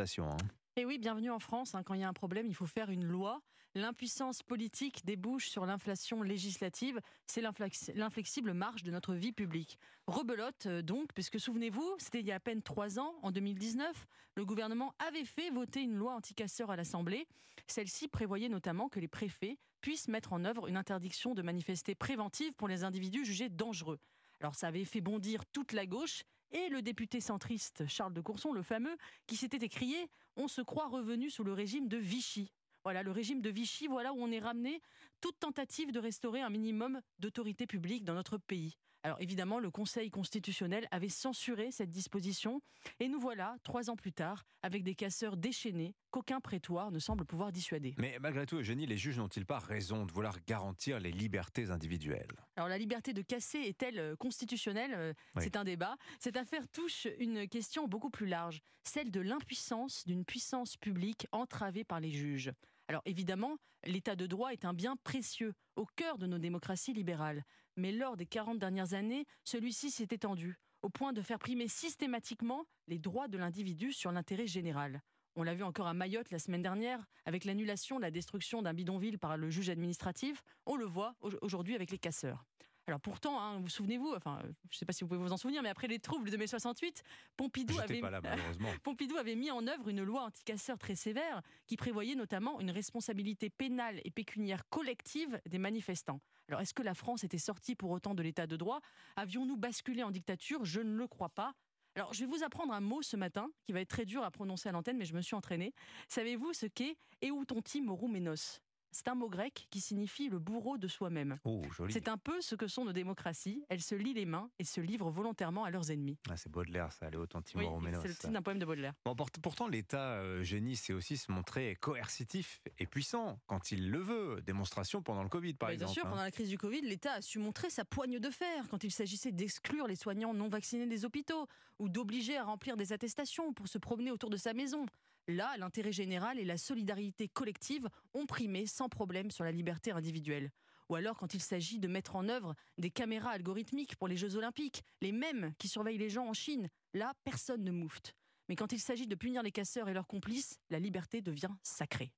hein. Et oui, bienvenue en France. hein. Quand il y a un problème, il faut faire une loi. L'impuissance politique débouche sur l'inflation législative. C'est l'inflex- l'inflexible marge de notre vie publique. Rebelote euh, donc, puisque souvenez-vous, c'était il y a à peine trois ans, en 2019, le gouvernement avait fait voter une loi anticasseur à l'Assemblée. Celle-ci prévoyait notamment que les préfets puissent mettre en œuvre une interdiction de manifester préventive pour les individus jugés dangereux. Alors ça avait fait bondir toute la gauche et le député centriste Charles de Courson, le fameux, qui s'était écrié On se croit revenu sous le régime de Vichy. Voilà, le régime de Vichy, voilà où on est ramené toute tentative de restaurer un minimum d'autorité publique dans notre pays. Alors évidemment, le Conseil constitutionnel avait censuré cette disposition et nous voilà, trois ans plus tard, avec des casseurs déchaînés qu'aucun prétoire ne semble pouvoir dissuader. Mais malgré tout, Eugénie, les juges n'ont-ils pas raison de vouloir garantir les libertés individuelles? Alors la liberté de casser est-elle euh, constitutionnelle? Euh, Oui. C'est un débat. Cette affaire touche une question beaucoup plus large, celle de l'impuissance d'une puissance publique entravée par les juges. Alors évidemment, l'état de droit est un bien précieux au cœur de nos démocraties libérales. Mais lors des 40 dernières années, celui-ci s'est étendu au point de faire primer systématiquement les droits de l'individu sur l'intérêt général. On l'a vu encore à Mayotte la semaine dernière, avec l'annulation la destruction d'un bidonville par le juge administratif. On le voit au- aujourd'hui avec les casseurs. Alors pourtant, hein, vous souvenez-vous, enfin, je ne sais pas si vous pouvez vous en souvenir, mais après les troubles de mai 68, Pompidou avait, là. Pompidou avait mis en œuvre une loi anticasseur très sévère qui prévoyait notamment une responsabilité pénale et pécuniaire collective des manifestants. Alors est-ce que la France était sortie pour autant de l'état de droit? Avions-nous basculé en dictature? Je ne le crois pas. Alors je vais vous apprendre un mot ce matin qui va être très dur à prononcer à l'antenne, mais je me suis entraînée. Savez-vous ce qu'est Eutonti moroumenos? C'est un mot grec qui signifie le bourreau de soi-même. Oh. C'est un peu ce que sont nos démocraties. Elles se lient les mains et se livrent volontairement à leurs ennemis. Ah, c'est Baudelaire, ça, Léo Oui, c'est le titre d'un poème de Baudelaire. Bon, pour- pourtant, l'État, euh, génie, c'est aussi se montrer coercitif et puissant quand il le veut. Démonstration pendant le Covid, par exemple. bien sûr, hein. pendant la crise du Covid, l'État a su montrer sa poigne de fer quand il s'agissait d'exclure les soignants non vaccinés des hôpitaux ou d'obliger à remplir des attestations pour se promener autour de sa maison. Là, l'intérêt général et la solidarité collective ont primé sans problème sur la liberté individuelle. Ou alors quand il s'agit de mettre en œuvre des caméras algorithmiques pour les Jeux Olympiques, les mêmes qui surveillent les gens en Chine, là, personne ne moufte. Mais quand il s'agit de punir les casseurs et leurs complices, la liberté devient sacrée.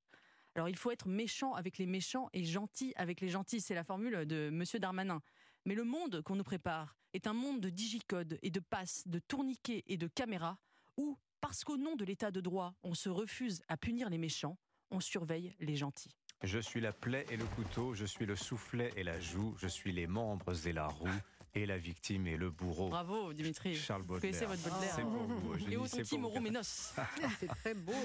Alors il faut être méchant avec les méchants et gentil avec les gentils, c'est la formule de Monsieur Darmanin. Mais le monde qu'on nous prépare est un monde de digicode et de passes, de tourniquets et de caméras, où, parce qu'au nom de l'état de droit, on se refuse à punir les méchants, on surveille les gentils. Je suis la plaie et le couteau, je suis le soufflet et la joue, je suis les membres et la roue, et la victime et le bourreau. Bravo Dimitri. Charles Vous connaissez Baudelaire. votre Baudelaire. C'est pour vous, Et c'est pour vous. Moreau Ménos. C'est très beau.